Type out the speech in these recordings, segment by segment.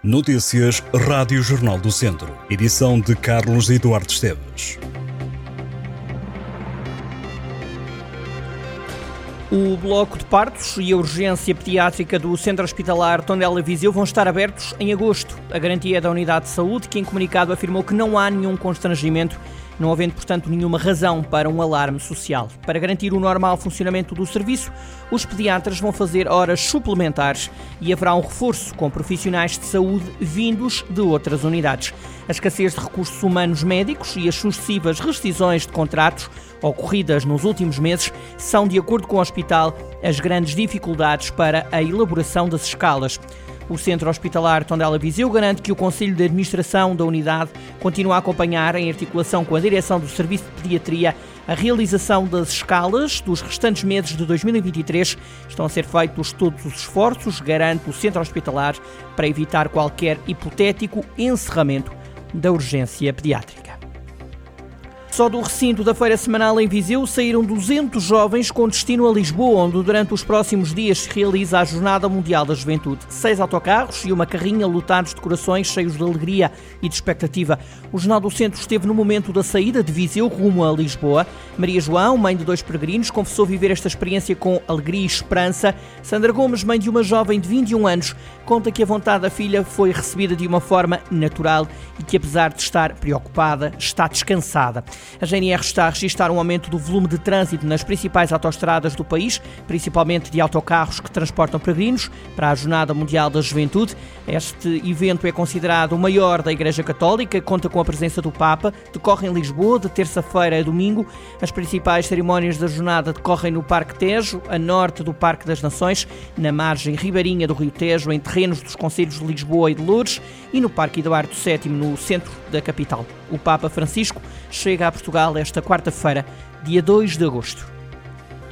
Notícias Rádio Jornal do Centro. Edição de Carlos Eduardo Esteves. O bloco de partos e a urgência pediátrica do Centro Hospitalar Tondela Viseu vão estar abertos em agosto. A garantia é da Unidade de Saúde, que em comunicado afirmou que não há nenhum constrangimento não havendo, portanto, nenhuma razão para um alarme social. Para garantir o normal funcionamento do serviço, os pediatras vão fazer horas suplementares e haverá um reforço com profissionais de saúde vindos de outras unidades. A escassez de recursos humanos médicos e as sucessivas rescisões de contratos ocorridas nos últimos meses são, de acordo com o hospital, as grandes dificuldades para a elaboração das escalas. O Centro Hospitalar Tondela Viseu garante que o Conselho de Administração da unidade continua a acompanhar, em articulação com a direção do Serviço de Pediatria, a realização das escalas dos restantes meses de 2023. Estão a ser feitos todos os esforços, garante o Centro Hospitalar, para evitar qualquer hipotético encerramento da urgência pediátrica. Só do recinto da Feira Semanal em Viseu saíram 200 jovens com destino a Lisboa, onde durante os próximos dias se realiza a Jornada Mundial da Juventude. Seis autocarros e uma carrinha lotados de corações cheios de alegria e de expectativa. O Jornal do Centro esteve no momento da saída de Viseu rumo a Lisboa. Maria João, mãe de dois peregrinos, confessou viver esta experiência com alegria e esperança. Sandra Gomes, mãe de uma jovem de 21 anos, conta que a vontade da filha foi recebida de uma forma natural e que, apesar de estar preocupada, está descansada. A GNR está a registrar um aumento do volume de trânsito nas principais autoestradas do país, principalmente de autocarros que transportam peregrinos para a Jornada Mundial da Juventude. Este evento é considerado o maior da Igreja Católica, conta com a presença do Papa, decorre em Lisboa de terça-feira a domingo. As principais cerimónias da jornada decorrem no Parque Tejo, a norte do Parque das Nações, na margem ribeirinha do Rio Tejo, em terrenos dos Conselhos de Lisboa e de Lourdes, e no Parque Eduardo VII, no centro da capital. O Papa Francisco chega a Portugal esta quarta-feira, dia 2 de agosto.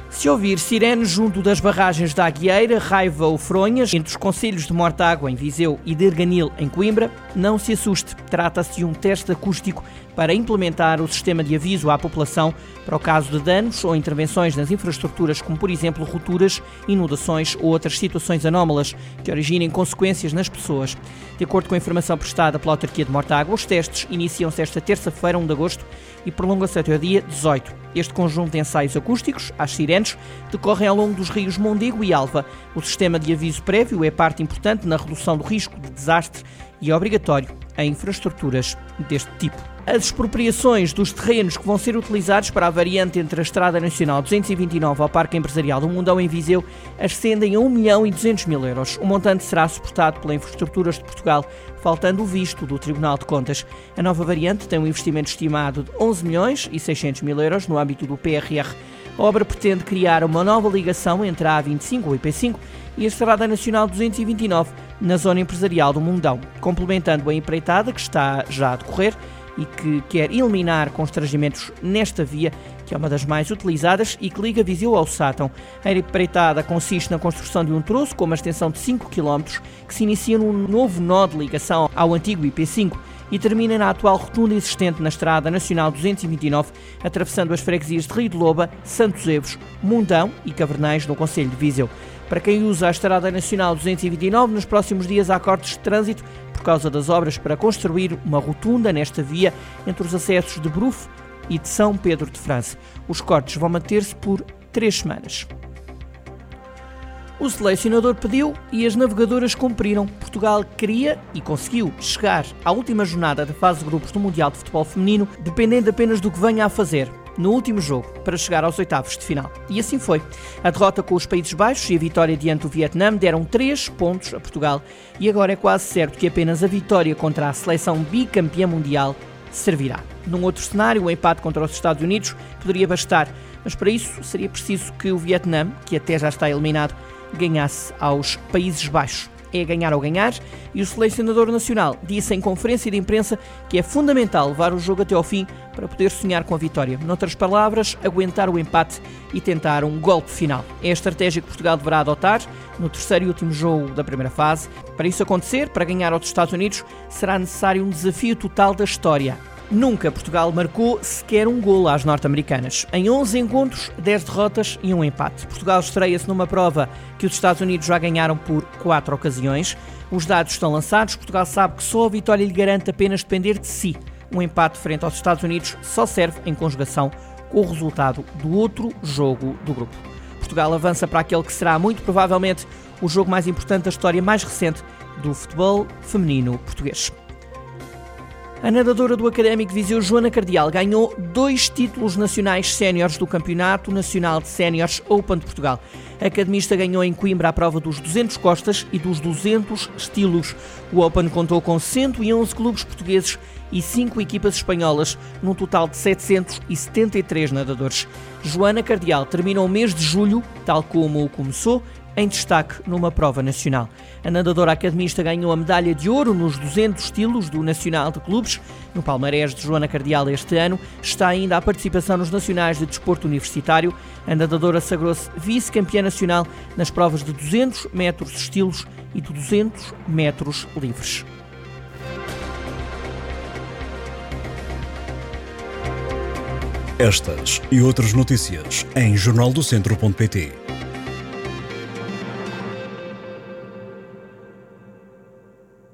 Se ouvir sirenes junto das barragens da Aguieira, Raiva ou Fronhas, entre os conselhos de Mortágua, em Viseu, e de Erganil, em Coimbra, não se assuste. Trata-se de um teste acústico para implementar o sistema de aviso à população para o caso de danos ou intervenções nas infraestruturas, como por exemplo rupturas, inundações ou outras situações anómalas que originem consequências nas pessoas. De acordo com a informação prestada pela autarquia de Mortágua, os testes iniciam-se esta terça-feira, 1 de agosto, e prolongam-se até o dia 18. Este conjunto de ensaios acústicos, às sirenes, decorrem ao longo dos rios Mondego e Alva. O sistema de aviso prévio é parte importante na redução do risco de desastre e é obrigatório em infraestruturas deste tipo. As expropriações dos terrenos que vão ser utilizados para a variante entre a Estrada Nacional 229 ao Parque Empresarial do Mundão em Viseu ascendem a 1 milhão e 200 mil euros. O montante será suportado pela Infraestruturas de Portugal, faltando o visto do Tribunal de Contas. A nova variante tem um investimento estimado de 11 milhões e 600 mil euros no âmbito do PRR. A obra pretende criar uma nova ligação entre a A25 ou IP5 e a Estrada Nacional 229 na zona empresarial do Mundão, complementando a empreitada que está já a decorrer e que quer eliminar constrangimentos nesta via, que é uma das mais utilizadas e que liga Viseu ao Sátão. A empreitada consiste na construção de um troço com uma extensão de 5 km que se inicia num novo nó de ligação ao antigo IP5 e termina na atual rotunda existente na Estrada Nacional 229, atravessando as freguesias de Rio de Loba, Santos Evos, Mundão e Cavernais, no Conselho de Viseu. Para quem usa a Estrada Nacional 229, nos próximos dias há cortes de trânsito causa das obras para construir uma rotunda nesta via entre os acessos de Bruf e de São Pedro de França. Os cortes vão manter-se por três semanas. O selecionador pediu e as navegadoras cumpriram. Portugal queria e conseguiu chegar à última jornada da fase de grupos do Mundial de Futebol Feminino, dependendo apenas do que venha a fazer no último jogo para chegar aos oitavos de final. E assim foi. A derrota com os Países Baixos e a vitória diante do Vietnã deram 3 pontos a Portugal e agora é quase certo que apenas a vitória contra a seleção bicampeã mundial servirá. Num outro cenário, o empate contra os Estados Unidos poderia bastar, mas para isso seria preciso que o Vietnã, que até já está eliminado, ganhasse aos Países Baixos. É ganhar ou ganhar, e o selecionador nacional disse em conferência de imprensa que é fundamental levar o jogo até ao fim para poder sonhar com a vitória. Noutras palavras, aguentar o empate e tentar um golpe final. É a estratégia que Portugal deverá adotar no terceiro e último jogo da primeira fase. Para isso acontecer, para ganhar aos Estados Unidos, será necessário um desafio total da história Nunca Portugal marcou sequer um golo às norte-americanas. Em 11 encontros, 10 derrotas e um empate. Portugal estreia-se numa prova que os Estados Unidos já ganharam por quatro ocasiões. Os dados estão lançados. Portugal sabe que só a vitória lhe garante apenas depender de si. Um empate frente aos Estados Unidos só serve em conjugação com o resultado do outro jogo do grupo. Portugal avança para aquele que será muito provavelmente o jogo mais importante da história mais recente do futebol feminino português. A nadadora do Académico Viseu, Joana Cardial, ganhou dois títulos nacionais séniores do Campeonato Nacional de Séniores Open de Portugal. A academista ganhou em Coimbra a prova dos 200 costas e dos 200 estilos. O Open contou com 111 clubes portugueses e 5 equipas espanholas, num total de 773 nadadores. Joana Cardial terminou o mês de julho, tal como começou, em destaque numa prova nacional. A nadadora academista ganhou a medalha de ouro nos 200 estilos do Nacional de Clubes. No palmarés de Joana Cardial este ano está ainda a participação nos Nacionais de Desporto Universitário. A nadadora sagrou-se vice-campeã nacional nas provas de 200 metros estilos e de 200 metros livres. Estas e outras notícias em jornaldocentro.pt.